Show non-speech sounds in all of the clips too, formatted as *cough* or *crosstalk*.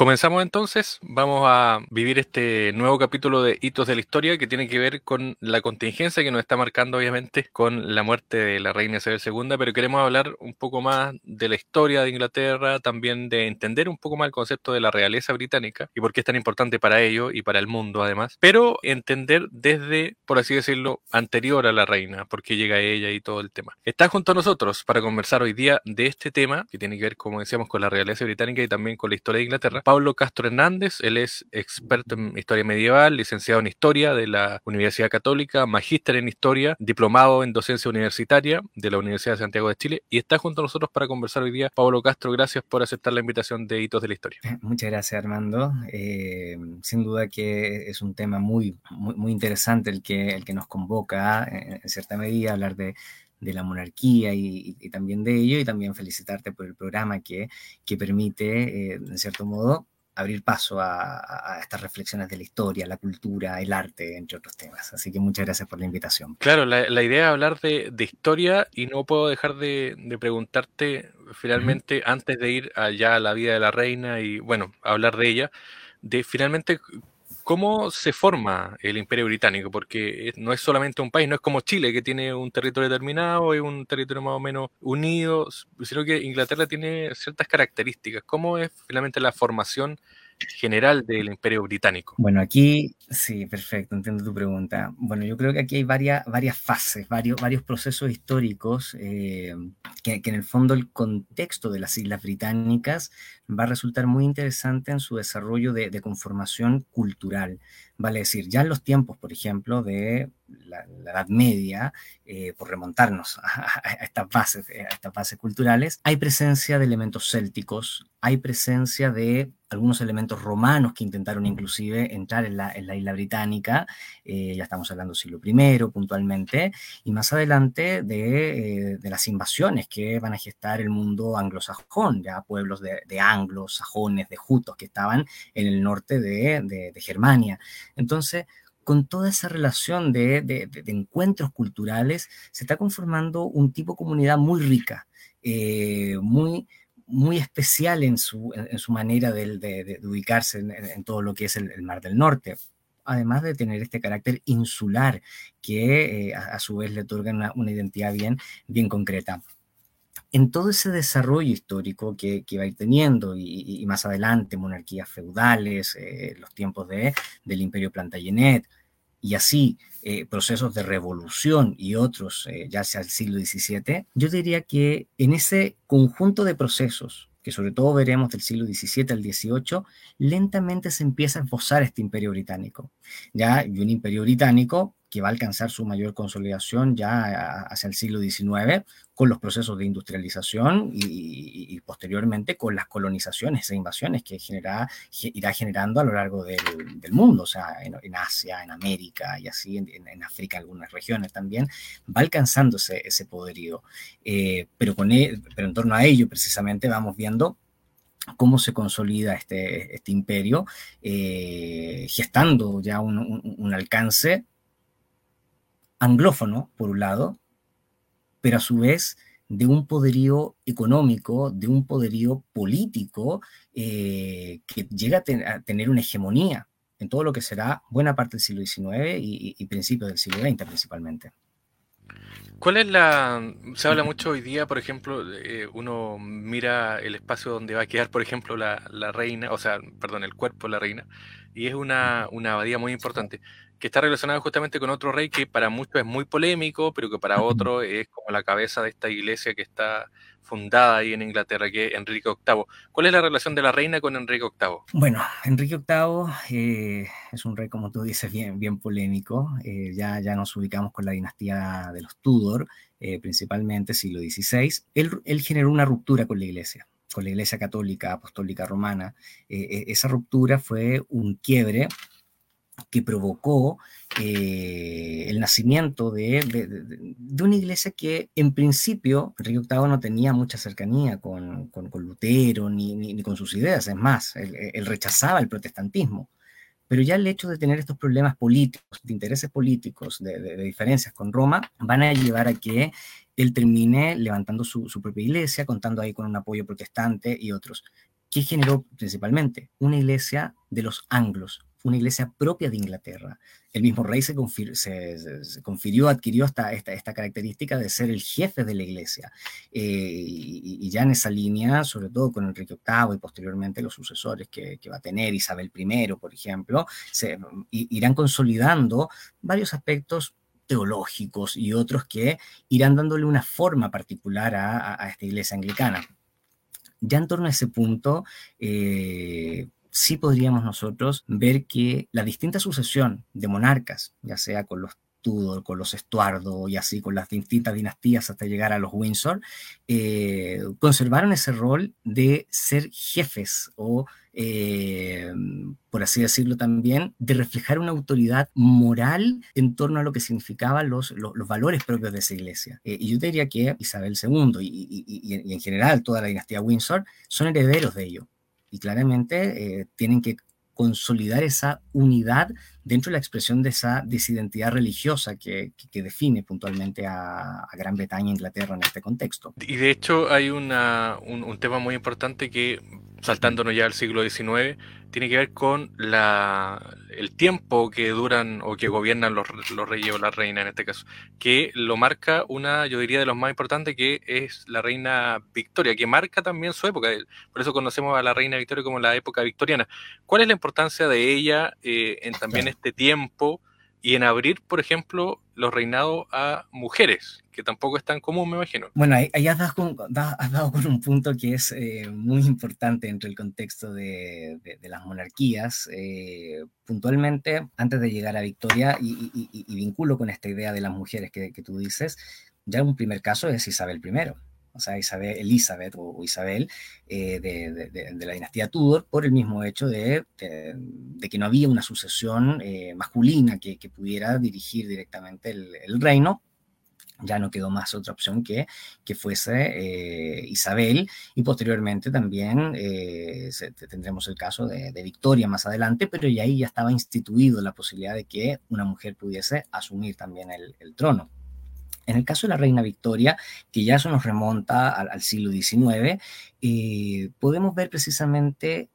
Comenzamos entonces, vamos a vivir este nuevo capítulo de Hitos de la Historia que tiene que ver con la contingencia que nos está marcando obviamente con la muerte de la reina Isabel II, pero queremos hablar un poco más de la historia de Inglaterra, también de entender un poco más el concepto de la realeza británica y por qué es tan importante para ello y para el mundo además, pero entender desde, por así decirlo, anterior a la reina, por qué llega ella y todo el tema. Está junto a nosotros para conversar hoy día de este tema que tiene que ver, como decíamos, con la realeza británica y también con la historia de Inglaterra Pablo Castro Hernández, él es experto en historia medieval, licenciado en historia de la Universidad Católica, magíster en historia, diplomado en docencia universitaria de la Universidad de Santiago de Chile y está junto a nosotros para conversar hoy día. Pablo Castro, gracias por aceptar la invitación de Hitos de la Historia. Muchas gracias Armando. Eh, sin duda que es un tema muy, muy, interesante el que, el que nos convoca en cierta medida hablar de de la monarquía y, también de ello, y también felicitarte por el programa que, que permite, eh, en cierto modo, abrir paso a, estas reflexiones de la historia, la cultura, el arte, entre otros temas. Así que muchas gracias por la invitación. Claro, la, idea es hablar de, historia y no puedo dejar de, preguntarte finalmente, antes de ir allá a la vida de la reina y, bueno, hablar de ella, de finalmente ¿Cómo se forma el imperio británico? Porque no es solamente un país, no es como Chile, que tiene un territorio determinado y un territorio más o menos unido, sino que Inglaterra tiene ciertas características. ¿Cómo es finalmente la formación general del Imperio Británico. Bueno, aquí, sí, perfecto, entiendo tu pregunta. Bueno, yo creo que aquí hay varias, varias fases, varios, varios procesos históricos eh, que, en el fondo el contexto de las Islas Británicas va a resultar muy interesante en su desarrollo de, conformación cultural. Vale decir, ya en los tiempos, por ejemplo, de la, Edad Media, eh, por remontarnos *laughs* a, estas bases, a estas bases culturales, hay presencia de elementos célticos, hay presencia de algunos elementos romanos que intentaron inclusive entrar en la, isla británica, eh, ya estamos hablando del siglo I puntualmente, y más adelante de, eh, las invasiones que van a gestar el mundo anglosajón, ya pueblos de, anglos, sajones, de jutos que estaban en el norte de, Germania. Entonces, con toda esa relación de, encuentros culturales, se está conformando un tipo de comunidad muy rica, eh, muy especial en su, manera de, ubicarse en, todo lo que es el, Mar del Norte, además de tener este carácter insular que eh, a, su vez le otorga una, identidad bien concreta. En todo ese desarrollo histórico que, que va a ir teniendo y, más adelante monarquías feudales, eh, los tiempos de, del imperio Plantagenet, y así eh, procesos de revolución y otros, eh, ya sea el siglo XVII, yo diría que en ese conjunto de procesos, que sobre todo veremos del siglo XVII al XVIII, lentamente se empieza a esbozar este imperio británico. Ya, y un imperio británico que va a alcanzar su mayor consolidación ya hacia el siglo XIX, con los procesos de industrialización y, posteriormente con las colonizaciones e invasiones que genera, irá generando a lo largo del, mundo, o sea, en, Asia, en América y así, en, África, algunas regiones también, va alcanzándose ese poderío. Eh, pero, con e, pero en torno a ello, precisamente, vamos viendo cómo se consolida este, este imperio, eh, gestando ya un alcance anglófono, por un lado, pero a su vez de un poderío económico, de un poderío político eh, que llega a, tener una hegemonía en todo lo que será buena parte del siglo XIX y, principios del siglo XX principalmente. ¿Cuál es la... Se habla mucho hoy día, por ejemplo, eh, uno mira el espacio donde va a quedar, por ejemplo, la, reina, o sea, perdón, el cuerpo de la reina, y es una, una abadía muy importante que está relacionado justamente con otro rey que para muchos es muy polémico, pero que para otros es como la cabeza de esta iglesia que está fundada ahí en Inglaterra, que es Enrique VIII. ¿Cuál es la relación de la reina con Enrique VIII? Bueno, Enrique VIII eh, es un rey, como tú dices, bien, bien polémico. Eh, ya, ya nos ubicamos con la dinastía de los Tudor, eh, principalmente siglo XVI. Él, él generó una ruptura con la iglesia con la Iglesia Católica Apostólica Romana. esa ruptura fue un quiebre que provocó eh, el nacimiento de, una iglesia que en principio Enrique VIII no tenía mucha cercanía con, con, Lutero ni, ni, con sus ideas, es más, él, rechazaba el protestantismo. Pero ya el hecho de tener estos problemas políticos, de intereses políticos, de, diferencias con Roma, van a llevar a que él termine levantando su, su propia iglesia, contando ahí con un apoyo protestante y otros ¿qué generó principalmente? Una iglesia de los anglos, una iglesia propia de Inglaterra. El mismo rey se, confirió, adquirió esta, característica de ser el jefe de la iglesia. Eh, y, ya en esa línea, sobre todo con Enrique VIII y posteriormente los sucesores que, va a tener Isabel I, por ejemplo, irán consolidando varios aspectos teológicos y otros que irán dándole una forma particular a, esta iglesia anglicana. Ya en torno a ese punto, eh, sí podríamos nosotros ver que la distinta sucesión de monarcas, ya sea con los Tudor, con los Estuardo y así con las distintas dinastías hasta llegar a los Windsor, eh, conservaron ese rol de ser jefes o, eh, por así decirlo también, de reflejar una autoridad moral en torno a lo que significaban los, los, valores propios de esa iglesia. Eh, y yo diría que Isabel II y, y, en general toda la dinastía Windsor son herederos de ello y claramente eh, tienen que consolidar esa unidad dentro de la expresión de esa disidentidad religiosa que, define puntualmente a, Gran Bretaña e Inglaterra en este contexto. Y de hecho hay una, un, tema muy importante que, saltándonos ya al siglo XIX, tiene que ver con la, el tiempo que duran o que gobiernan los, los, reyes o la reina en este caso, que lo marca una, yo diría, de los más importantes, que es la reina Victoria, que marca también su época. Por eso conocemos a la reina Victoria como la época victoriana. ¿Cuál es la importancia de ella eh, en también este tiempo y en abrir, por ejemplo, los reinados a mujeres, que tampoco es tan común, me imagino. Bueno, ahí, has, dado con, has, un punto que es eh, muy importante dentro del contexto de, las monarquías. Eh, puntualmente, antes de llegar a Victoria, y, vinculo con esta idea de las mujeres que, que tú dices, ya un primer caso es Isabel I o sea, Isabel, Elizabeth o, Isabel eh, de, la dinastía Tudor, por el mismo hecho de, que no había una sucesión eh, masculina que, pudiera dirigir directamente el, reino. Ya no quedó más otra opción que que fuese eh, Isabel y posteriormente también tendremos el caso de, Victoria más adelante, pero ya ahí ya estaba instituido la posibilidad de que una mujer pudiese asumir también el trono. En el caso de la reina Victoria, que ya eso nos remonta al, siglo XIX, eh, podemos ver precisamente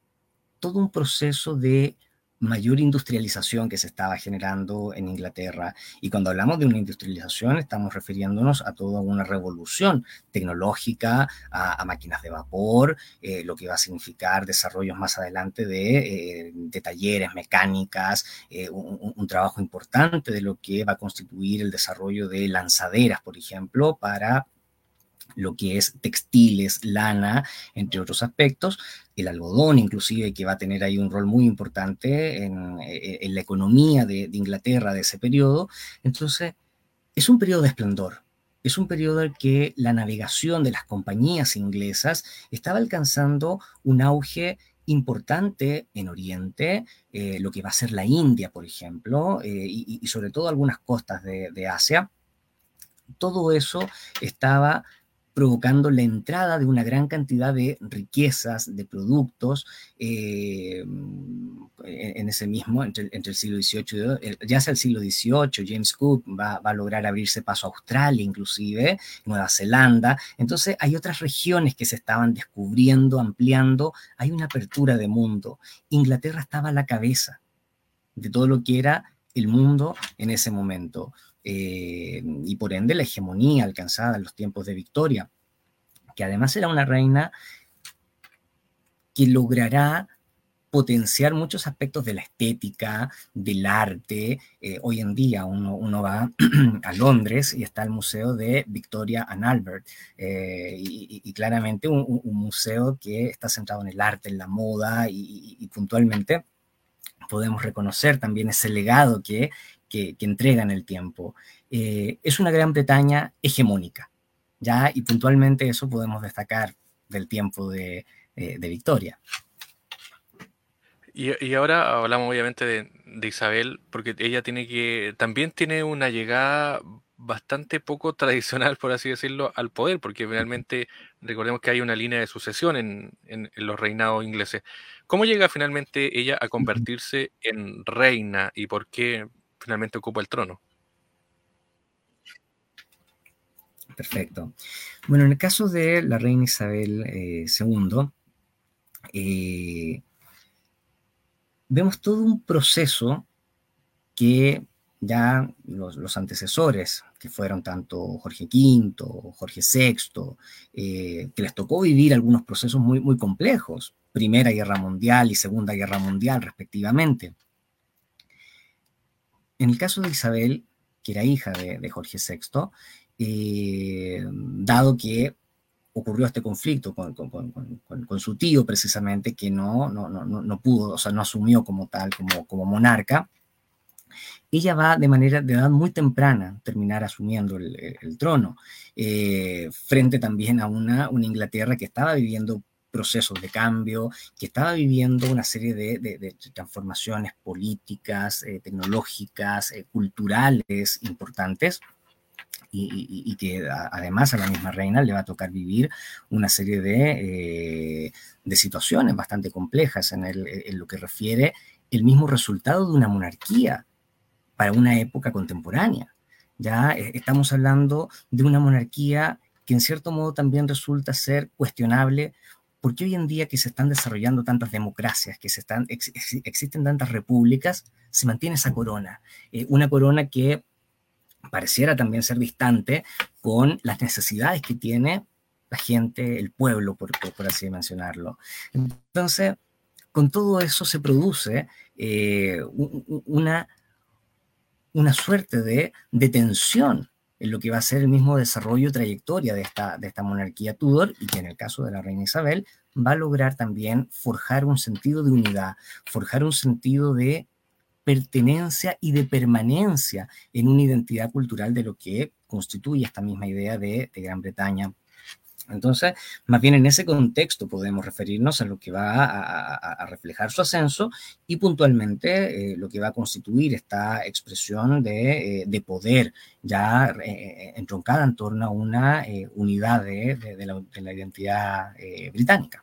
todo un proceso de mayor industrialización que se estaba generando en Inglaterra. Y cuando hablamos de una industrialización, estamos refiriéndonos a toda una revolución tecnológica, a, máquinas de vapor, eh, lo que va a significar desarrollos más adelante de, eh, talleres, mecánicas, eh, un, trabajo importante de lo que va a constituir el desarrollo de lanzaderas, por ejemplo, para lo que es textiles, lana, entre otros aspectos, el algodón inclusive, que va a tener ahí un rol muy importante en, eh, la economía de, Inglaterra de ese periodo. Entonces, es un periodo de esplendor. Es un periodo en que la navegación de las compañías inglesas estaba alcanzando un auge importante en Oriente, eh, lo que va a ser la India, por ejemplo, eh, y, sobre todo algunas costas de, de Asia. Todo eso estaba provocando la entrada de una gran cantidad de riquezas, de productos, eh, en ese mismo, entre, el siglo XVIII, ya sea el siglo XVIII, James Cook va, a lograr abrirse paso a Australia inclusive, Nueva Zelanda, entonces hay otras regiones que se estaban descubriendo, ampliando, hay una apertura de mundo. Inglaterra estaba a la cabeza de todo lo que era el mundo en ese momento. Eh, y por ende la hegemonía alcanzada en los tiempos de Victoria, que además era una reina que logrará potenciar muchos aspectos de la estética, del arte. Eh, hoy en día uno, va *clears throat* a Londres y está el Museo de Victoria and Albert, eh, y, claramente un, museo que está centrado en el arte, en la moda, y, puntualmente podemos reconocer también ese legado que, que, entrega en el tiempo. Eh, es una Gran Bretaña hegemónica, ¿ya? Y puntualmente eso podemos destacar del tiempo de, eh, Victoria. Y, ahora hablamos obviamente de, Isabel, porque ella tiene que, también tiene una llegada bastante poco *laughs* tradicional, por así decirlo, al poder, porque finalmente recordemos que hay una línea de sucesión en, en, los reinados ingleses. ¿Cómo llega finalmente ella a convertirse en reina y por qué finalmente ocupa el trono. Perfecto. Bueno, en el caso de la reina Isabel II, eh, vemos todo un proceso que ya los, antecesores, que fueron tanto Jorge V, Jorge VI, eh, que les tocó vivir algunos procesos muy, muy complejos, Primera Guerra Mundial y Segunda Guerra Mundial respectivamente. En el caso de Isabel, que era hija de, Jorge VI, eh, dado que ocurrió este conflicto con, su tío precisamente, que no, no, no, no, pudo, o sea, no asumió como tal, como, como monarca, ella va de manera de edad muy temprana terminar asumiendo el, trono, eh, frente también a una, una Inglaterra que estaba viviendo procesos de cambio, que estaba viviendo una serie de, transformaciones políticas, eh, tecnológicas, eh, culturales importantes. Y, que además a la misma reina le va a tocar vivir una serie de, de situaciones bastante complejas en, en, lo que refiere el mismo resultado de una monarquía para una época contemporánea. Ya eh, estamos hablando de una monarquía que en cierto modo también resulta ser cuestionable porque hoy en día que se están desarrollando tantas democracias, que existen tantas repúblicas, se mantiene esa corona. Eh, una corona que pareciera también ser distante con las necesidades que tiene la gente, el pueblo, por, por, así mencionarlo. Entonces, con todo eso se produce eh, una una suerte de, detención en lo que va a ser el mismo desarrollo y trayectoria de esta, de esta monarquía Tudor y que en el caso de la reina Isabel va a lograr también forjar un sentido de unidad, forjar un sentido de pertenencia y de permanencia en una identidad cultural de lo que constituye esta misma idea de, de Gran Bretaña entonces, más bien en ese contexto podemos referirnos a lo que va a, reflejar su ascenso y puntualmente eh, lo que va a constituir esta expresión de, eh, poder ya eh, entroncada en torno a una unidad de, la, identidad británica.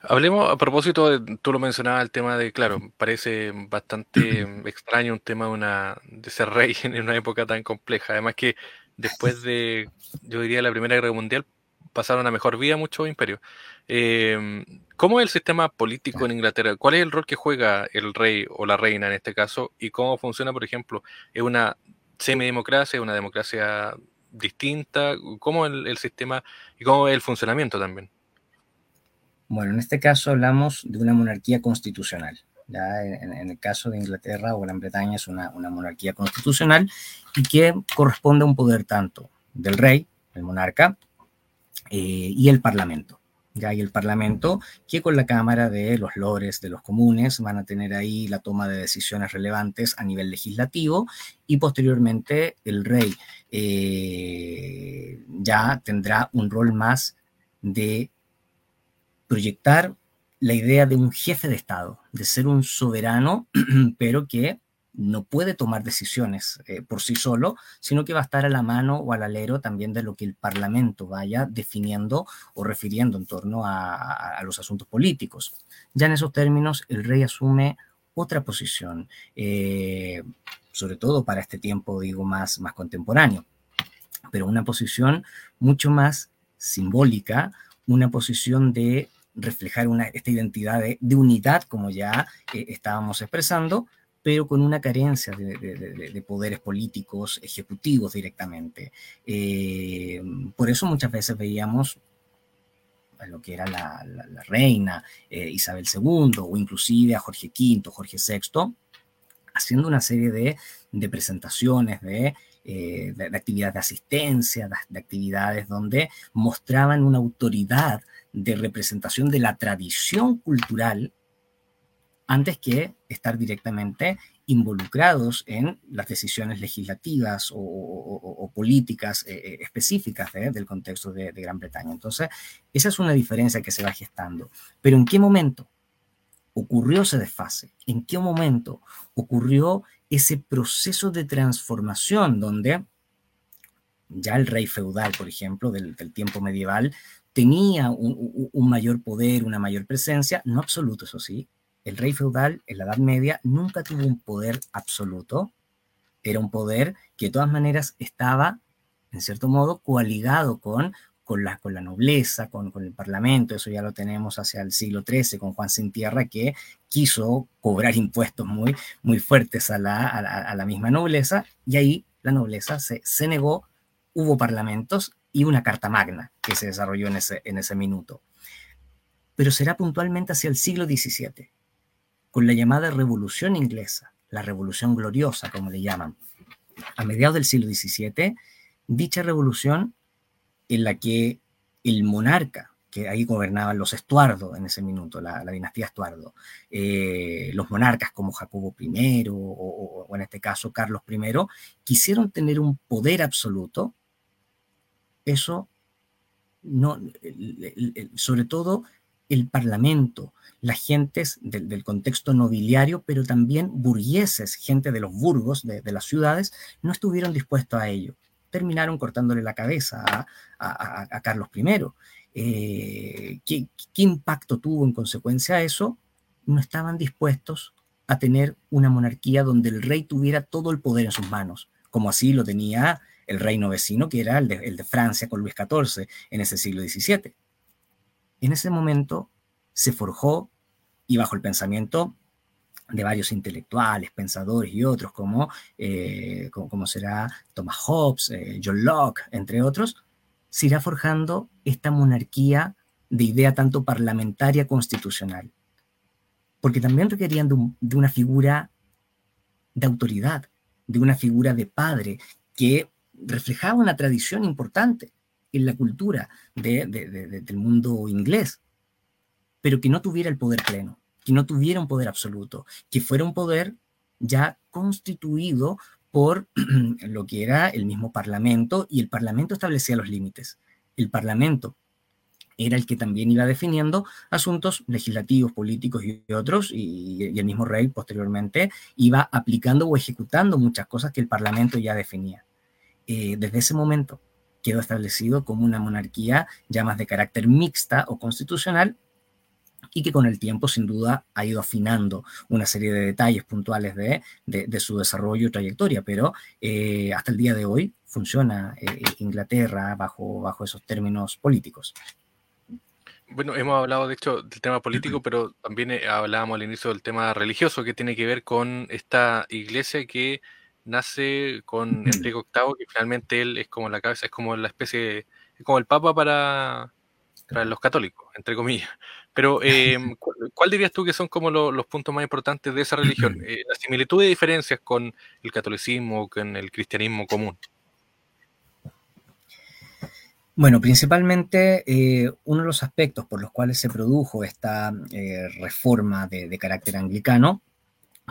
Hablemos a propósito, de, tú lo mencionabas, el tema de, claro, parece bastante *clears throat* extraño un tema de, una, de ser rey en una época tan compleja. Además que después de, yo diría, la Primera Guerra Mundial, pasaron a mejor vida muchos imperios. Em, ¿Cómo es el sistema político en Inglaterra? ¿Cuál es el rol que juega el rey o la reina en este caso? ¿Y cómo funciona, por ejemplo? ¿Es una semidemocracia, una democracia distinta? ¿Cómo es el, sistema y cómo es el funcionamiento también? Bueno, en este caso hablamos de una monarquía constitucional. Ya en, el caso de Inglaterra o Gran Bretaña es una, monarquía constitucional y que corresponde a un poder tanto del rey, el monarca, eh, y el parlamento. Ya hay el parlamento que con la Cámara de los Lores, de los comunes, van a tener ahí la toma de decisiones relevantes a nivel legislativo y posteriormente el rey eh, ya tendrá un rol más de proyectar la idea de un jefe de Estado, de ser un soberano, *clears throat* pero que no puede tomar decisiones eh, por sí solo, sino que va a estar a la mano o al alero también de lo que el Parlamento vaya definiendo o refiriendo en torno a, los asuntos políticos. Ya en esos términos, el rey asume otra posición, eh, sobre todo para este tiempo, digo, más, más contemporáneo, pero una posición mucho más simbólica, una posición de reflejar una, esta identidad de, unidad, como ya eh, estábamos expresando, pero con una carencia de, poderes políticos ejecutivos directamente. Eh, por eso muchas veces veíamos a lo que era la, reina eh, Isabel II o inclusive a Jorge V, Jorge VI, haciendo una serie de, presentaciones, de, de, actividades de asistencia, de, actividades donde mostraban una autoridad de representación de la tradición cultural antes que estar directamente involucrados en las decisiones legislativas o, políticas eh, eh, específicas del contexto de, Gran Bretaña. Entonces, esa es una diferencia que se va gestando. Pero ¿en qué momento ocurrió ese desfase? ¿En qué momento ocurrió ese proceso de transformación donde ya el rey feudal, por ejemplo, del tiempo medieval, tenía un, mayor poder, una mayor presencia, no absoluto, eso sí. El rey feudal en la Edad Media nunca tuvo un poder absoluto, era un poder que de todas maneras estaba, en cierto modo, coaligado con, con la, con la nobleza, con, con, el parlamento, eso ya lo tenemos hacia el siglo XIII con Juan Sin Tierra, que quiso cobrar impuestos muy, muy fuertes a la, a la, misma nobleza, y ahí la nobleza se, se, negó, hubo parlamentos y una carta magna que se desarrolló en ese, en ese minuto. Pero será puntualmente hacia el siglo XVII, con la llamada Revolución Inglesa, la Revolución Gloriosa, como le llaman. A mediados del siglo XVII, dicha revolución en la que el monarca, que ahí gobernaban los Estuardo en ese minuto, la, dinastía Estuardo, eh, los monarcas como Jacobo I o, en este caso Carlos I, quisieron tener un poder absoluto, eso no, sobre todo el parlamento, las gentes del, contexto nobiliario, pero también burgueses, gente de los burgos, de, las ciudades, no estuvieron dispuestos a ello. Terminaron cortándole la cabeza a, Carlos I. Eh, ¿qué, ¿Qué impacto tuvo en consecuencia eso? No estaban dispuestos a tener una monarquía donde el rey tuviera todo el poder en sus manos, como así lo tenía el reino vecino, que era el de, Francia con Luis XIV en ese siglo XVII. En ese momento se forjó y bajo el pensamiento de varios intelectuales, pensadores y otros, como, eh, como, será Thomas Hobbes, eh, John Locke, entre otros, se irá forjando esta monarquía de idea tanto parlamentaria constitucional. Porque también requerían de, una figura de autoridad, de una figura de padre que reflejaba una tradición importante en la cultura del mundo inglés, pero que no tuviera el poder pleno, que no tuviera un poder absoluto, que fuera un poder ya constituido por *clears throat* lo que era el mismo Parlamento y el Parlamento establecía los límites. El Parlamento era el que también iba definiendo asuntos legislativos, políticos y otros, y, el mismo rey posteriormente iba aplicando o ejecutando muchas cosas que el Parlamento ya definía. Eh, desde ese momento quedó establecido como una monarquía ya más de carácter mixta o constitucional y que con el tiempo sin duda ha ido afinando una serie de detalles puntuales de, de, su desarrollo y trayectoria, pero eh, hasta el día de hoy funciona eh, Inglaterra bajo, bajo esos términos políticos. Bueno, hemos hablado de hecho del tema político, pero también eh, hablábamos al inicio del tema religioso que tiene que ver con esta iglesia que nace con Enrique VIII, que finalmente él es como la cabeza, es como la especie, es como el papa para, para los católicos, entre comillas. Pero, em, *laughs* ¿cuál dirías tú que son como los puntos más importantes de esa religión? *clears throat* Eh, la similitud y diferencias con el catolicismo, con el cristianismo común. Bueno, principalmente eh, uno de los aspectos por los cuales se produjo esta eh, reforma de, carácter anglicano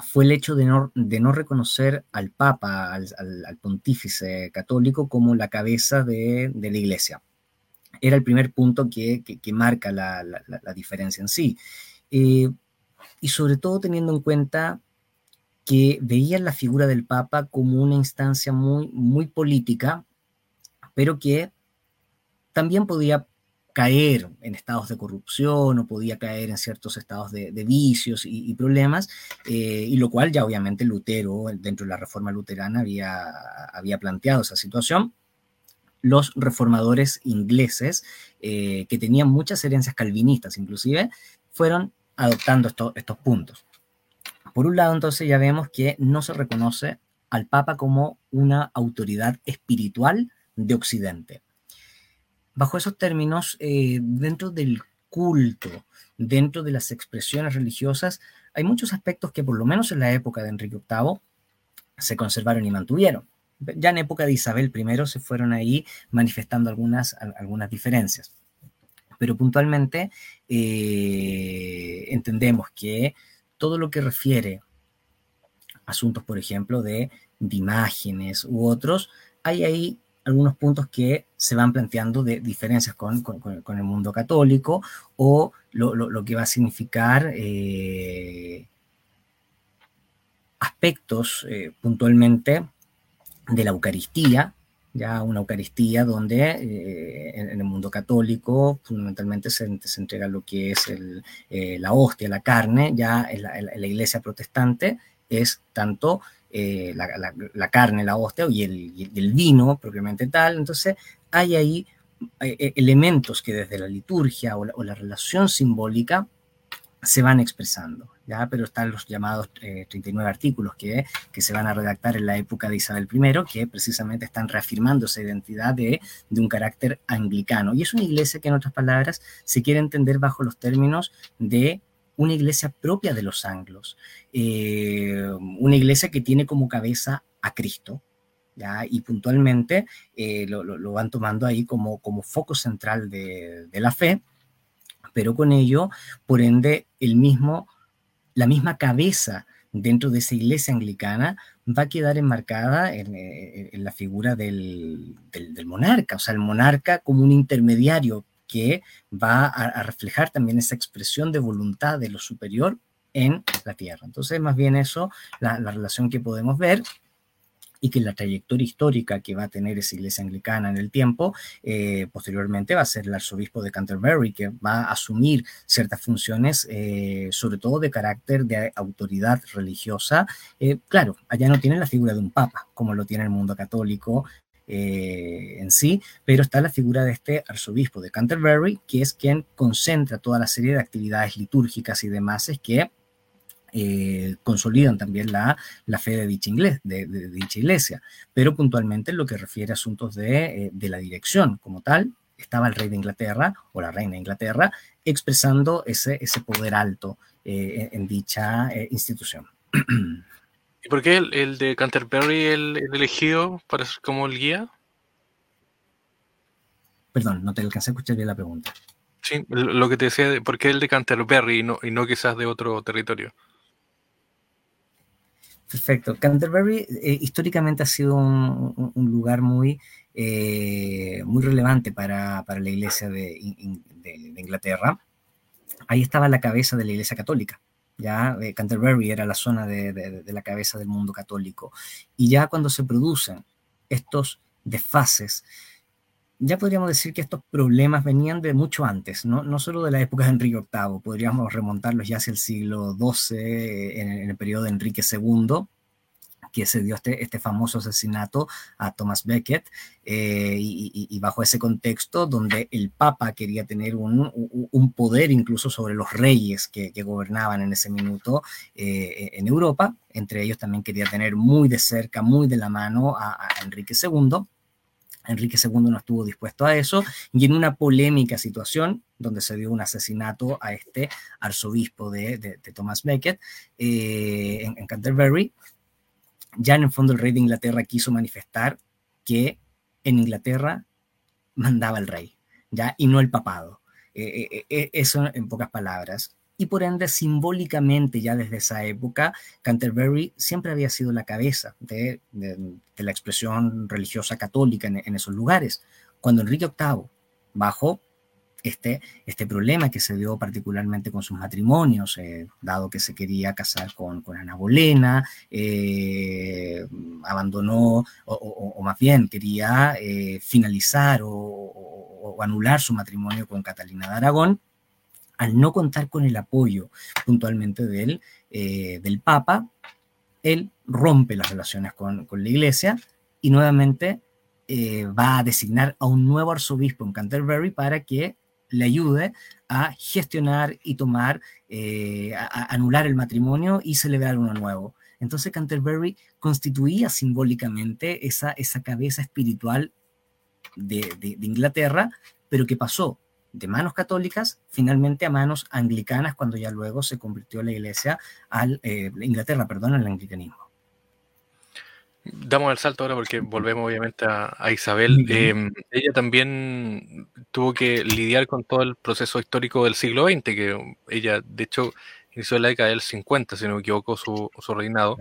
fue el hecho de no, reconocer al Papa, al, pontífice católico, como la cabeza de, la Iglesia. Era el primer punto que, marca la, diferencia en sí. Eh, y sobre todo teniendo en cuenta que veían la figura del Papa como una instancia muy, muy política, pero que también podía caer en estados de corrupción o podía caer en ciertos estados de, vicios y, problemas, eh, y lo cual ya obviamente Lutero, dentro de la reforma luterana, había, había planteado esa situación. Los reformadores ingleses, eh, que tenían muchas herencias calvinistas inclusive, fueron adoptando estos puntos. Por un lado, entonces ya vemos que no se reconoce al Papa como una autoridad espiritual de Occidente bajo esos términos, eh, dentro del culto, dentro de las expresiones religiosas, hay muchos aspectos que por lo menos en la época de Enrique VIII se conservaron y mantuvieron. Ya en época de Isabel I se fueron ahí manifestando algunas, algunas diferencias. Pero puntualmente eh, entendemos que todo lo que refiere a asuntos, por ejemplo, de, de imágenes u otros, hay ahí algunos puntos que se van planteando de diferencias con, el mundo católico o lo, que va a significar eh, aspectos eh, puntualmente de la Eucaristía, ya una Eucaristía donde eh, en, el mundo católico fundamentalmente se, entrega lo que es la hostia, la carne, ya en la iglesia protestante es tanto eh, la, carne, la hostia y el, vino propiamente tal. Entonces hay ahí elementos que desde la liturgia o la relación simbólica se van expresando. ¿ya? pero están los llamados 39 eh, artículos que, que, se van a redactar en la época de Isabel I, que precisamente están reafirmando esa identidad de, de, un carácter anglicano. Y es una iglesia que, en otras palabras, se quiere entender bajo los términos de una iglesia propia de los anglos, eh, una iglesia que tiene como cabeza a Cristo, ¿ya? y puntualmente eh, lo, lo, van tomando ahí como, como foco central de, de la fe, pero con ello, por ende, el mismo la misma cabeza dentro de esa iglesia anglicana va a quedar enmarcada en, eh, la figura del, monarca, o sea, el monarca como un intermediario que va a, reflejar también esa expresión de voluntad de lo superior en la tierra. Entonces, más bien eso, la relación que podemos ver y que la trayectoria histórica que va a tener esa iglesia anglicana en el tiempo, eh, posteriormente va a ser el arzobispo de Canterbury, que va a asumir ciertas funciones, eh, sobre todo de carácter de autoridad religiosa. Eh, claro, allá no tienen la figura de un papa, como lo tiene el mundo católico, en sí, pero está la figura de este arzobispo de Canterbury, que es quien concentra toda la serie de actividades litúrgicas y demás es que eh, consolidan también la, la fe de dicha, de, dicha, iglesia, pero puntualmente en lo que refiere a asuntos de, eh, de, la dirección como tal, estaba el rey de Inglaterra o la reina de Inglaterra expresando ese, ese poder alto eh, en, dicha institución. *clears throat* ¿Y por qué el, de Canterbury el, el, elegido para como el guía? Perdón, no te alcancé a escuchar bien la pregunta. Sí, lo que te decía, ¿por qué el de Canterbury y no, y no quizás de otro territorio? Perfecto. Canterbury eh, históricamente ha sido un, lugar muy, eh, muy relevante para, la iglesia de, Inglaterra. Ahí estaba la cabeza de la iglesia católica. Ya eh, Canterbury era la zona de, la cabeza del mundo católico. Y ya cuando se producen estos desfases, ya podríamos decir que estos problemas venían de mucho antes, no, no solo de la época de Enrique VIII, podríamos remontarlos ya hacia el siglo XII, en, el periodo de Enrique II, que se dio este, este famoso asesinato a Thomas Becket, eh, y, bajo ese contexto donde el Papa quería tener un, un poder incluso sobre los reyes que, que gobernaban en ese minuto eh, en Europa, entre ellos también quería tener muy de cerca, muy de la mano a Enrique II Enrique II no estuvo dispuesto a eso y en una polémica situación donde se dio un asesinato a este arzobispo de, Thomas Becket eh, en, Canterbury, ya en el fondo el rey de Inglaterra quiso manifestar que en Inglaterra mandaba el rey, ya y no el papado. Eh, eh, eso en pocas palabras y por ende simbólicamente ya desde esa época Canterbury siempre había sido la cabeza de, la expresión religiosa católica en, esos lugares. Cuando Enrique VIII bajó este, este problema que se dio particularmente con sus matrimonios, eh, dado que se quería casar con, Ana Bolena, eh, abandonó o, más bien quería eh, finalizar o anular su matrimonio con Catalina de Aragón, al no contar con el apoyo puntualmente del, eh, del Papa, él rompe las relaciones con, la Iglesia y nuevamente eh, va a designar a un nuevo arzobispo en Canterbury para que le ayude a gestionar y tomar, eh, a, anular el matrimonio y celebrar uno nuevo. Entonces Canterbury constituía simbólicamente esa, esa cabeza espiritual de, de Inglaterra, pero que pasó de manos católicas finalmente a manos anglicanas cuando ya luego se convirtió la iglesia al eh, Inglaterra, perdón, al anglicanismo. Damos el salto ahora porque volvemos obviamente a, Isabel. Em, ella también tuvo que lidiar con todo el proceso histórico del siglo XX, que ella de hecho inició en la década del 50, si no me equivoco, su, reinado,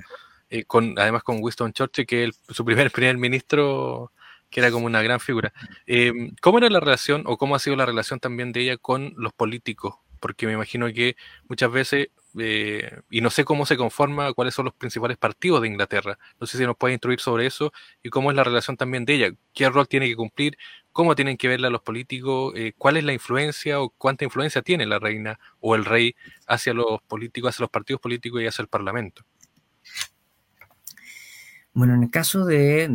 eh, con, además con Winston Churchill, que es su primer *laughs* primer ministro que era como una gran figura. Em, ¿Cómo era la relación o cómo ha sido la relación también de ella con los políticos? Porque me imagino que muchas veces, eh, y no sé cómo se conforma, cuáles son los principales partidos de Inglaterra. No sé si nos puede instruir sobre eso y cómo es la relación también de ella. ¿Qué rol tiene que cumplir? ¿Cómo tienen que verla los políticos? Eh, ¿Cuál es la influencia o cuánta influencia tiene la reina o el rey hacia los políticos, hacia los partidos políticos y hacia el Parlamento? Bueno, en el caso de,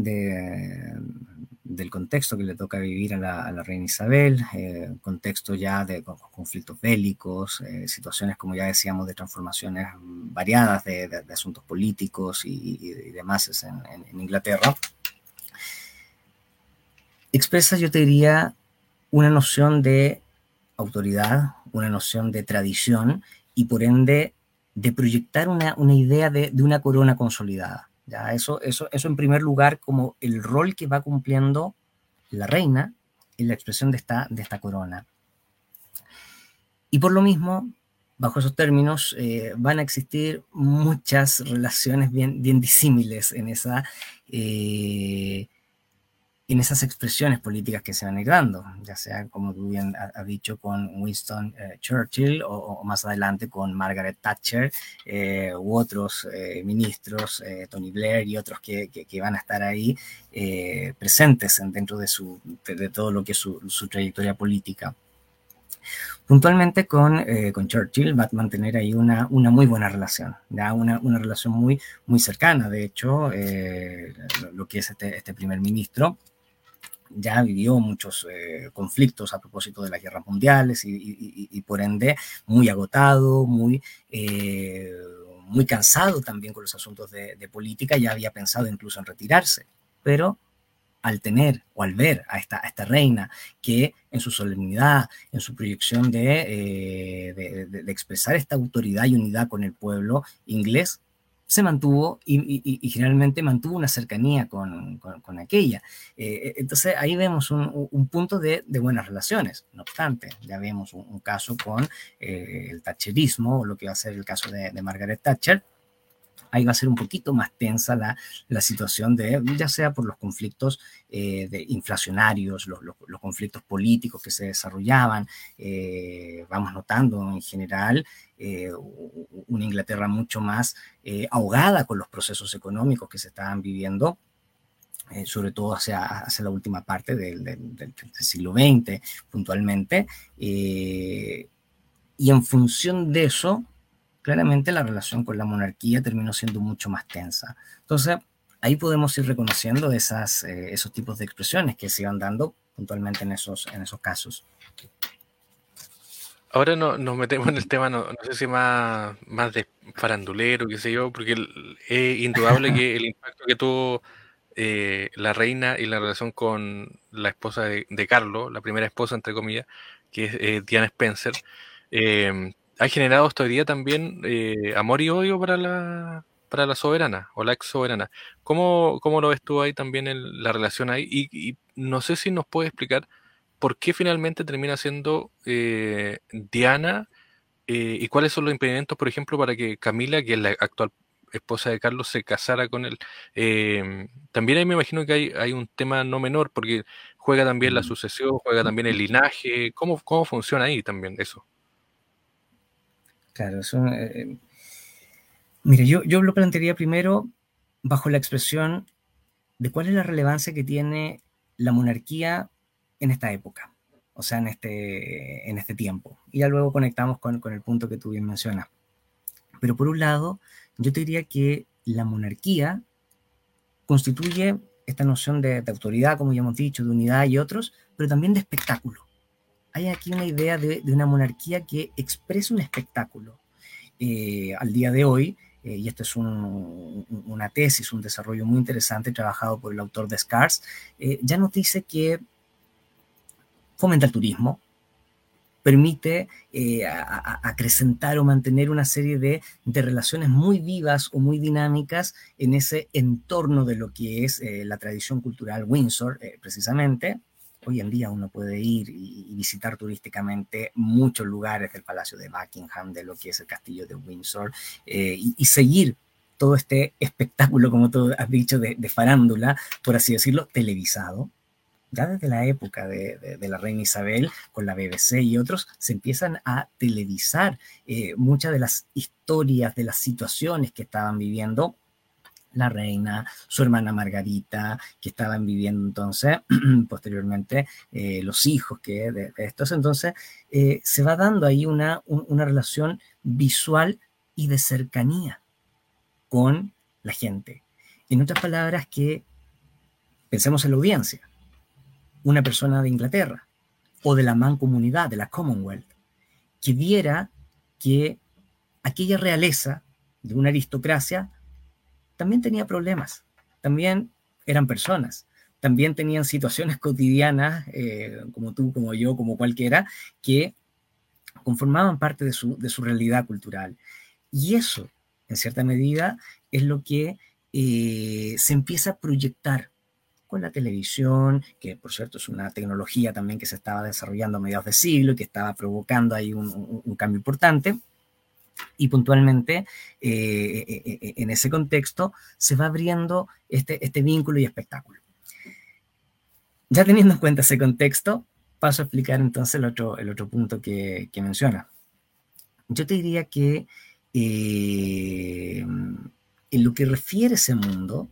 del contexto que le toca vivir a la, reina Isabel, eh, contexto ya de conflictos bélicos, eh, situaciones, como ya decíamos, de transformaciones variadas de, asuntos políticos y, demás en, Inglaterra, expresa, yo te diría, una noción de autoridad, una noción de tradición y por ende de proyectar una, idea de, de una corona consolidada. Ya, eso, eso, eso en primer lugar como el rol que va cumpliendo la reina en la expresión de esta, de esta corona. Y por lo mismo, bajo esos términos, eh, van a existir muchas relaciones bien, bien disímiles en esa eh, en esas expresiones políticas que se van a ir dando, ya sea, como tú bien has dicho, con Winston eh, Churchill o, más adelante con Margaret Thatcher eh, u otros eh, ministros, Tony Blair y otros que, van a estar ahí presentes dentro de, su, de, todo lo que es su, trayectoria política. Puntualmente con, con, Churchill va a mantener ahí una, una muy buena relación. Una, una, relación muy, muy cercana, de hecho, lo, que es este, este primer ministro ya vivió muchos eh, conflictos a propósito de las guerras mundiales y, por ende muy agotado, muy, eh, muy cansado también con los asuntos de, política, ya había pensado incluso en retirarse, pero al tener o al ver a esta, esta reina que en su solemnidad, en su proyección de, eh, de expresar esta autoridad y unidad con el pueblo inglés, se mantuvo y, generalmente mantuvo una cercanía con, con, aquella. Eh, entonces ahí vemos un, un punto de, de, buenas relaciones. No obstante, ya vemos un, caso con eh, el thatcherismo, o lo que va a ser el caso de, de Margaret Thatcher, ahí va a ser un poquito más tensa la, la situación de, ya sea por los conflictos eh, de inflacionarios, los, los, conflictos políticos que se desarrollaban, eh, vamos notando en general eh, una Inglaterra mucho más ahogada con los procesos económicos que se estaban viviendo. sobre todo hacia, hacia, la última parte del, del, del siglo XX, puntualmente. y en función de eso, claramente la relación con la monarquía terminó siendo mucho más tensa. Entonces, ahí podemos ir reconociendo esas, eh, esos tipos de expresiones que se iban dando puntualmente en esos, en esos casos. Ahora no, nos metemos en el tema, no, sé si más, más de farandulero, qué sé yo, porque es indudable que el impacto que tuvo eh, la reina y la relación con la esposa de, Carlos, la primera esposa, entre comillas, que es eh, Diana Spencer, ha generado hasta hoy día también eh, amor y odio para la, para la soberana o la ex soberana. ¿Cómo, cómo lo ves tú ahí también en la relación ahí? Y, no sé si nos puede explicar por qué finalmente termina siendo eh, Diana eh, y cuáles son los impedimentos, por ejemplo, para que Camila, que es la actual esposa de Carlos, se casara con él. también ahí me imagino que hay, hay un tema no menor, porque juega también la mm. sucesión, juega también el linaje. ¿Cómo, cómo funciona ahí también eso? Claro, eso, eh, mire, yo, yo lo plantearía primero bajo la expresión de cuál es la relevancia que tiene la monarquía en esta época, o sea, en este, en este tiempo. Y ya luego conectamos con, con el punto que tú bien mencionas. Pero por un lado, yo te diría que la monarquía constituye esta noción de, de, autoridad, como ya hemos dicho, de unidad y otros, pero también de espectáculo hay aquí una idea de, una monarquía que expresa un espectáculo. Eh, al día de hoy, eh, y esto es una tesis, un desarrollo muy interesante trabajado por el autor de Scars, eh, ya nos dice que fomenta el turismo, permite acrecentar o mantener una serie de, de, relaciones muy vivas o muy dinámicas en ese entorno de lo que es la tradición cultural Windsor, precisamente, Hoy en día uno puede ir y, visitar turísticamente muchos lugares del Palacio de Buckingham, de lo que es el Castillo de Windsor, eh, y, seguir todo este espectáculo, como tú has dicho, de, farándula, por así decirlo, televisado. Ya desde la época de, la reina Isabel, con la BBC y otros, se empiezan a televisar eh, muchas de las historias, de las situaciones que estaban viviendo la reina, su hermana Margarita, que estaban viviendo entonces, *clears throat* posteriormente, eh, los hijos que de, estos. Entonces, eh, se va dando ahí una, una relación visual y de cercanía con la gente. En otras palabras, que pensemos en la audiencia. una persona de Inglaterra o de la mancomunidad, de la Commonwealth, que viera que aquella realeza de una aristocracia también tenía problemas, también eran personas, también tenían situaciones *laughs* cotidianas, eh, como tú, como yo, como cualquiera, que conformaban parte de su, de su realidad cultural. Y eso, en cierta medida, es lo que eh, se empieza a proyectar con la televisión, que por cierto es una tecnología también que se estaba desarrollando a mediados de siglo y que estaba provocando ahí un, cambio importante. Y puntualmente, eh, eh, en ese contexto, se va abriendo este, este vínculo y espectáculo. Ya teniendo en cuenta ese contexto, paso a explicar entonces el otro, el otro punto que, menciona. Yo te diría que en lo que refiere a ese mundo,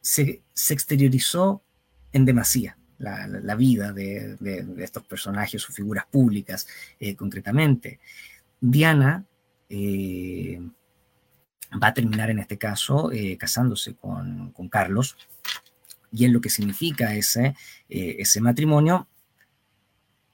se, exteriorizó en demasía la, vida de, estos personajes o figuras públicas eh, concretamente. Diana eh, va a terminar en este caso eh, casándose con, Carlos y en lo que significa ese, ese matrimonio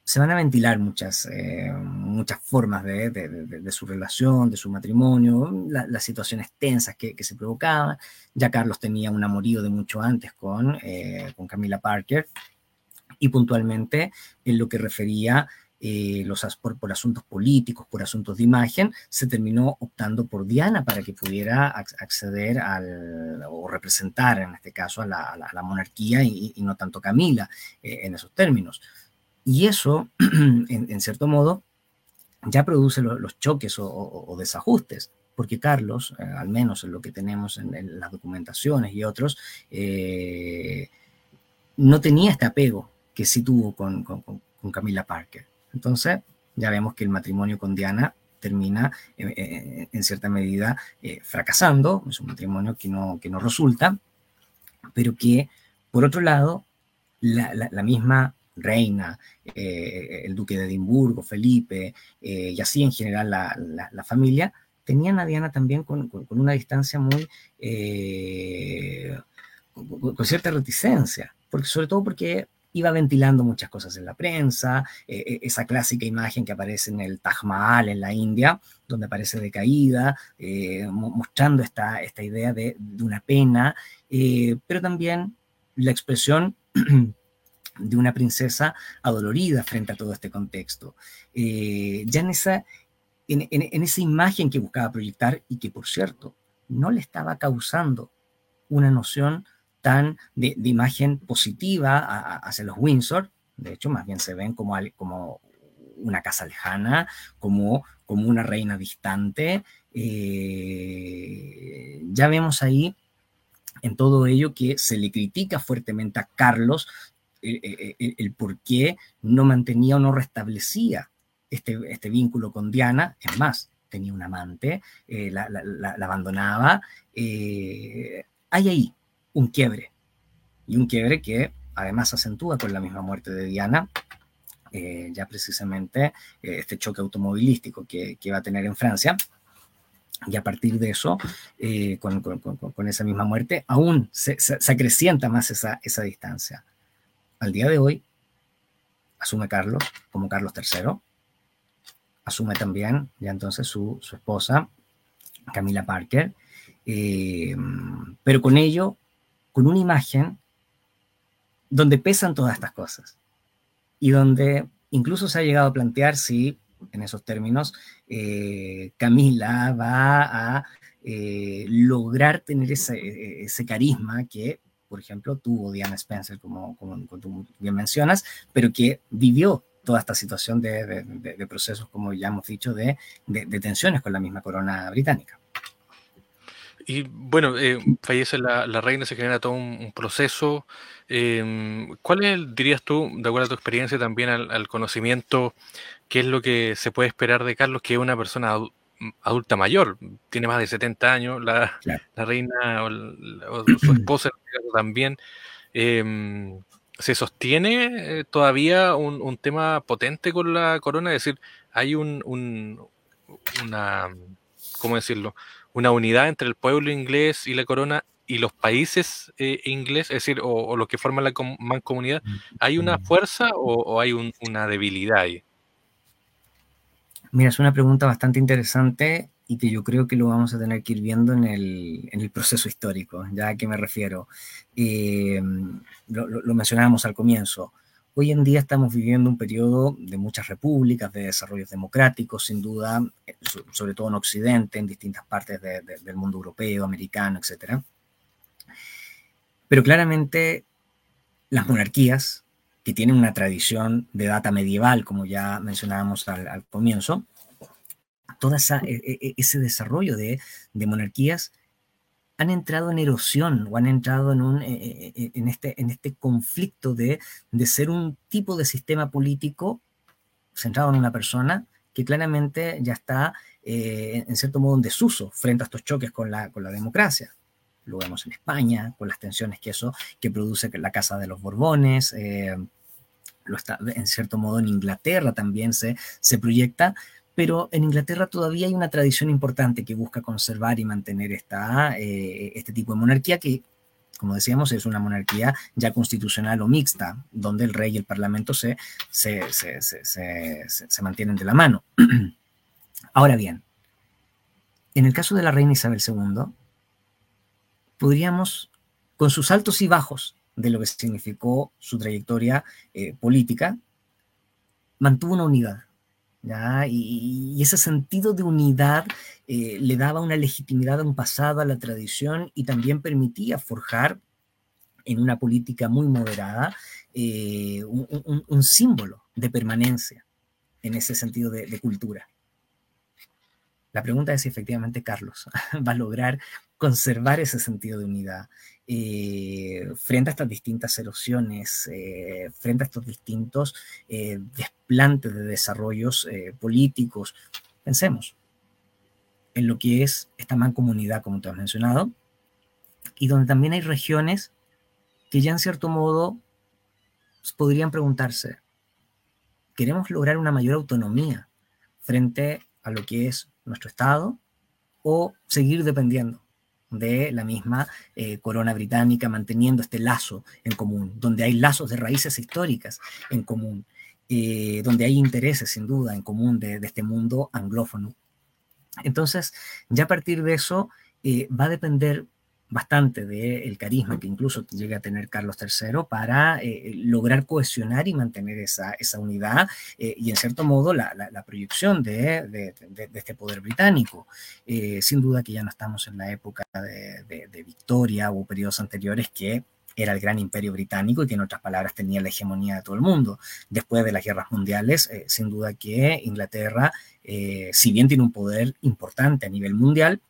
se van a ventilar muchas, eh, muchas formas de, su relación, de su matrimonio, las situaciones tensas que, se provocaban. Ya Carlos tenía un amorío de mucho antes con, eh, con Camila Parker y puntualmente en lo que refería eh, los, por, por, asuntos políticos, por asuntos de imagen, se terminó optando por Diana para que pudiera acceder al, o representar en este caso a la, monarquía y, y, no tanto Camila en esos términos. Y eso, *clears throat* en, cierto modo, ya produce los choques o, desajustes, porque Carlos, eh, al menos en lo que tenemos en, las documentaciones y otros, eh, no tenía este apego que sí tuvo con, Camila Parker. Entonces, ya vemos que el matrimonio con Diana termina eh, en cierta medida fracasando, es un matrimonio que no, que no resulta, pero que, por otro lado, la misma reina, eh, el duque de Edimburgo, Felipe, eh, y así en general la, familia, tenían a Diana también con, una distancia muy, eh, con, cierta reticencia, porque, sobre todo porque iba ventilando muchas cosas en la prensa, esa clásica imagen que aparece en el Taj Mahal en la India, donde aparece decaída, mostrando esta, esta idea de, de una pena, pero también la expresión *clears throat* de una princesa adolorida frente a todo este contexto. Eh, ya en esa, en, esa imagen que buscaba proyectar y que, por cierto, no le estaba causando una noción de, imagen positiva hacia los Windsor, de hecho, más bien se ven como, como una casa lejana, como, como una reina distante. Eh, ya vemos ahí en todo ello que se le critica fuertemente a Carlos el, por qué no mantenía o no restablecía este, este vínculo con Diana. Es más, tenía un amante, eh, la, abandonaba. Eh, hay ahí un quiebre. Y un quiebre que además acentúa con la misma muerte de Diana, eh, ya precisamente este choque automovilístico que, que, va a tener en Francia. Y a partir de eso, con, con, con, esa misma muerte, aún se, se acrecienta más esa, esa distancia al día de hoy, asume Carlos como Carlos III, asume también ya entonces su, esposa, Camila Parker, eh, pero con ello, con una imagen donde pesan todas estas cosas y donde incluso se ha llegado a plantear si, en esos términos, eh, Camila va a eh, lograr tener ese, ese, carisma que por ejemplo, tuvo Diana Spencer, como, como, tú bien mencionas, pero que vivió toda esta situación de, de, procesos, como ya hemos dicho, de, tensiones con la misma corona británica. Y bueno, eh, fallece la, la, reina, se genera todo un, proceso. Em, ¿Cuál es, dirías tú, de acuerdo a tu experiencia también al, al, conocimiento, qué es lo que se puede esperar de Carlos, que es una persona adulta mayor, tiene más de 70 años, la, reina o, su *clears throat* esposa también. Em, ¿Se sostiene eh, todavía un, tema potente con la corona? Es decir, hay un, una, ¿cómo decirlo? Una unidad entre el pueblo inglés y la corona y los países eh, ingleses, es decir, o, los que forman la mancomunidad, ¿hay una fuerza o, hay una debilidad ahí? Mira, es una pregunta bastante interesante y que yo creo que lo vamos a tener que ir viendo en el, proceso histórico. ¿Ya a qué me refiero? Eh, lo, lo, mencionábamos al comienzo. Hoy en día estamos viviendo un periodo de muchas repúblicas, de desarrollos democráticos, sin duda, eh, sobre todo en Occidente, en distintas partes del mundo europeo, americano, etc. Pero claramente las monarquías, que tienen una tradición de data medieval, como ya mencionábamos al, comienzo, todo e, e, ese desarrollo de, monarquías han entrado en erosión o han entrado en, un, e, en, este, en este conflicto de, de, ser un tipo de sistema político centrado en una persona que claramente ya está eh, en cierto modo en desuso frente a estos choques con la, con la democracia. Lo vemos en España, con las tensiones que eso que produce la Casa de los Borbones, eh, lo está, en cierto modo en Inglaterra también se, se proyecta, pero en Inglaterra todavía hay una tradición importante que busca conservar y mantener esta, eh, este tipo de monarquía que, como decíamos, es una monarquía ya constitucional o mixta, donde el rey y el parlamento se, se, se, se mantienen de la mano. *clears throat* Ahora bien, en el caso de la reina Isabel II, podríamos, con sus altos y bajos de lo que significó su trayectoria eh, política, mantuvo una unidad. Y, ese sentido de unidad eh, le daba una legitimidad a un pasado, a la tradición, y también permitía forjar en una política muy moderada eh, un, símbolo de permanencia en ese sentido de cultura. La pregunta es si efectivamente Carlos *laughs* va a lograr conservar ese sentido de unidad eh, frente a estas distintas erosiones, eh, frente a estos distintos eh, desplantes de desarrollos políticos. Pensemos en lo que es esta mancomunidad, como te has mencionado, y donde también hay regiones que ya en cierto modo podrían preguntarse, ¿queremos lograr una mayor autonomía frente a lo que es nuestro Estado o seguir dependiendo de la misma eh, corona británica, manteniendo este lazo en común, donde hay lazos de raíces históricas en común, eh, donde hay intereses sin duda en común de, este mundo anglófono. Entonces, ya a partir de eso, eh, va a depender bastante del carisma que incluso llega a tener Carlos III para eh, lograr cohesionar y mantener esa, esa unidad eh, y en cierto modo la, la, proyección de, de, de, este poder británico. Eh, sin duda que ya no estamos en la época de, Victoria o periodos anteriores que era el gran imperio británico y que en otras palabras tenía la hegemonía de todo el mundo. Después de las guerras mundiales, sin duda que Inglaterra, si bien tiene un poder importante a nivel mundial,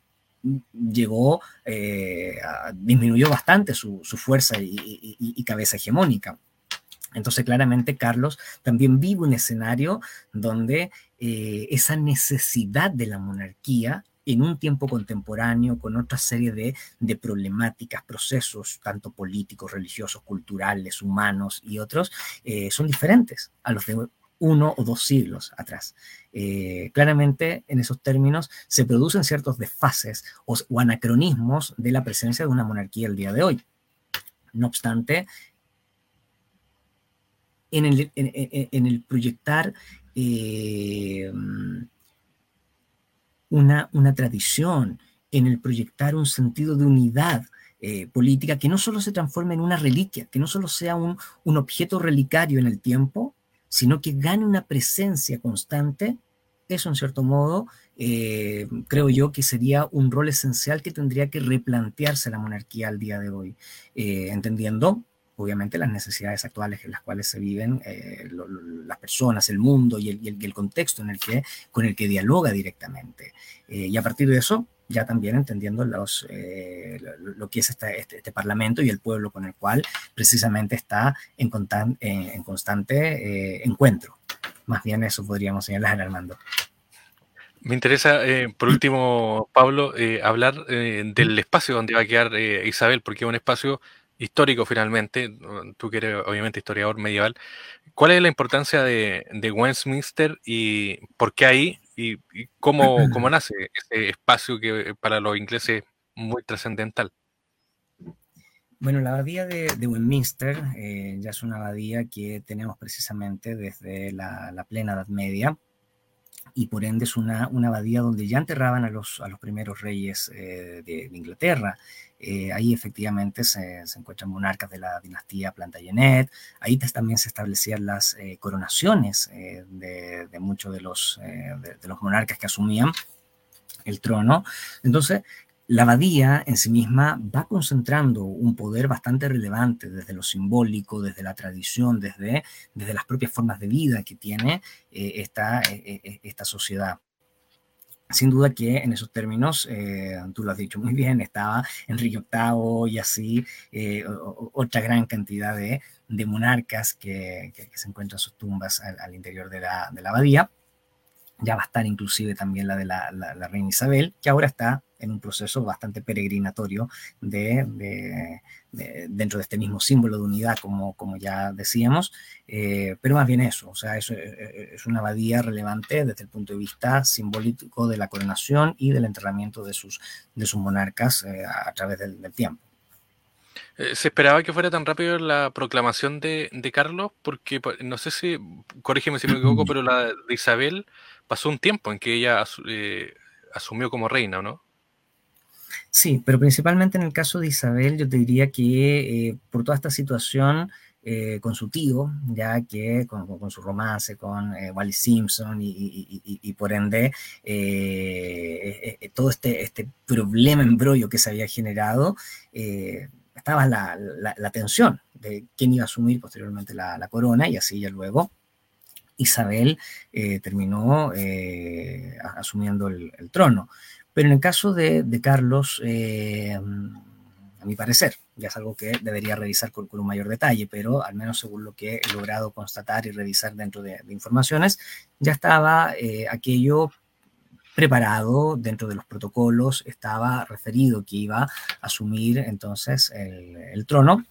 llegó, eh, disminuyó bastante su, fuerza y, cabeza hegemónica. Entonces, claramente, Carlos también vive un escenario donde eh, esa necesidad de la monarquía en un tiempo contemporáneo, con otra serie de, de, problemáticas, procesos, tanto políticos, religiosos, culturales, humanos y otros, eh, son diferentes a los de uno o dos siglos atrás. Eh, claramente, en esos términos, se producen ciertos desfases o, anacronismos de la presencia de una monarquía el día de hoy. No obstante, en el, proyectar eh, una, una, tradición, en el proyectar un sentido de unidad eh, política que no solo se transforme en una reliquia, que no solo sea un, un objeto relicario en el tiempo, sino que gane una presencia constante, eso en cierto modo eh, creo yo que sería un rol esencial que tendría que replantearse la monarquía al día de hoy, eh, entendiendo obviamente las necesidades actuales en las cuales se viven eh, las personas, el mundo y el, contexto en el que, con el que dialoga directamente. y a partir de eso, ya también entendiendo los, eh, lo, que es este, este, Parlamento y el pueblo con el cual precisamente está en, en constante eh, encuentro. Más bien eso podríamos señalar, Armando. Me interesa, eh, por último, Pablo, hablar del espacio donde va a quedar Isabel, porque es un espacio histórico finalmente, tú que eres obviamente historiador medieval, ¿cuál es la importancia de, de Westminster y por qué ahí y, cómo, cómo, *clears throat* nace ese espacio que para los ingleses es muy trascendental. Bueno, la abadía de, Westminster eh, ya es una abadía que tenemos precisamente desde la, plena Edad Media y por ende es una, una, abadía donde ya enterraban a los, a los primeros reyes eh, de, Inglaterra. Eh, ahí efectivamente se, encuentran monarcas de la dinastía Plantagenet, ahí también se establecían las coronaciones de, muchos de los, monarcas que asumían el trono. Entonces, la abadía en sí misma va concentrando un poder bastante relevante desde lo simbólico, desde la tradición, desde, las propias formas de vida que tiene eh, eh, eh, esta sociedad. Sin duda que en esos términos, tú lo has dicho muy bien, estaba Enrique VIII y así otra gran cantidad de, monarcas que, se encuentran sus tumbas al, interior de la, de la abadía. Ya va a estar inclusive también la de la, reina Isabel, que ahora está en un proceso bastante peregrinatorio de, dentro de este mismo símbolo de unidad, como, como ya decíamos, eh, pero más bien eso, o sea, eso es una abadía relevante desde el punto de vista simbólico de la coronación y del enterramiento de sus, de sus monarcas eh, a, través del, tiempo. Eh, ¿Se esperaba que fuera tan rápido la proclamación de, Carlos? Porque no sé si, corrígeme si me equivoco, *clears throat* pero la de Isabel pasó un tiempo en que ella asumió como reina, ¿o no? Sí, pero principalmente en el caso de Isabel, yo te diría que eh, por toda esta situación eh, con su tío, ya que con, su romance con eh, Wally Simpson y, por ende todo este, este problema, embrollo que se había generado, estaba la, la, tensión de quién iba a asumir posteriormente la corona y así ya luego Isabel terminó asumiendo el, trono. Pero en el caso de, Carlos, eh, a mi parecer, ya es algo que debería revisar con, un mayor detalle, pero al menos según lo que he logrado constatar y revisar dentro de, informaciones, ya estaba eh, aquello preparado dentro de los protocolos, estaba referido que iba a asumir entonces el trono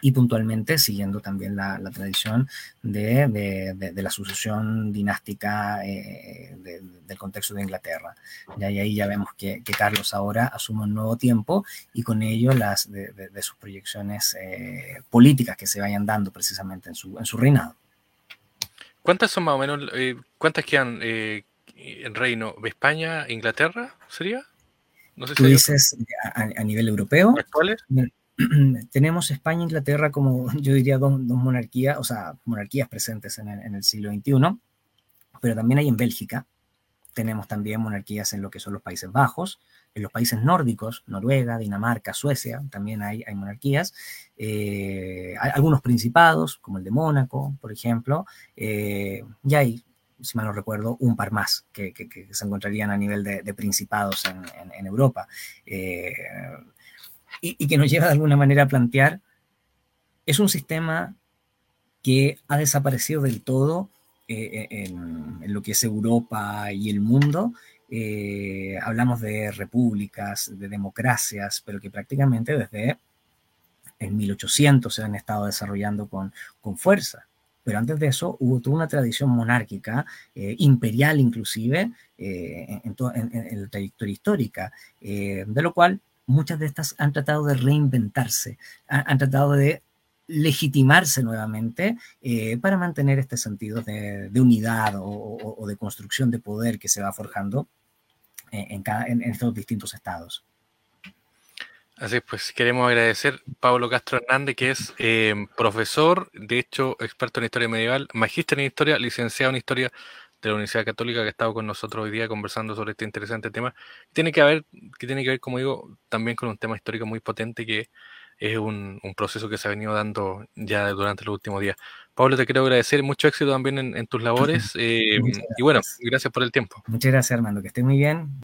y puntualmente siguiendo también la, tradición de, la sucesión dinástica eh, del contexto de Inglaterra. Y ahí ya vemos que, Carlos ahora asume un nuevo tiempo y con ello las de, sus proyecciones eh, políticas que se vayan dando precisamente en su, en su reinado. ¿Cuántas son más o menos, eh, cuántas quedan en reino? ¿De España, Inglaterra sería? No sé si ¿Tú dices a, nivel europeo? ¿Cuáles? *clears throat* tenemos España e Inglaterra como, *laughs* yo diría, dos, monarquías, o sea, monarquías presentes en el, siglo XXI, pero también hay en Bélgica, tenemos también monarquías en lo que son los Países Bajos, en los países nórdicos, Noruega, Dinamarca, Suecia, también hay, hay monarquías, eh, hay algunos principados, como el de Mónaco, por ejemplo, eh, y hay, si mal no recuerdo, un par más que, se encontrarían a nivel de, principados en, Europa. Eh, y, que nos lleva de alguna manera a plantear, es un sistema que ha desaparecido del todo eh, eh, en, lo que es Europa y el mundo. Eh, hablamos de repúblicas, de democracias, pero que prácticamente desde el 1800 se han estado desarrollando con, con fuerza. Pero antes de eso hubo toda una tradición monárquica, imperial inclusive, en, en, la trayectoria histórica, de lo cual muchas de estas han tratado de reinventarse, han, tratado de legitimarse nuevamente eh, para mantener este sentido de, unidad o, de construcción de poder que se va forjando en, estos distintos estados. Así pues, queremos agradecer a Pablo Castro Hernández, que es eh, profesor, de hecho, experto en historia medieval, magíster en historia, licenciado en historia de la Universidad Católica que ha estado con nosotros hoy día conversando sobre este interesante tema. Tiene que ver, que tiene que ver, como digo, también con un tema histórico muy potente que es un, proceso que se ha venido dando ya durante los últimos días. Pablo, te quiero agradecer, mucho éxito también en, tus labores *laughs* eh, y bueno, gracias por el tiempo. Muchas gracias, Armando, que esté muy bien.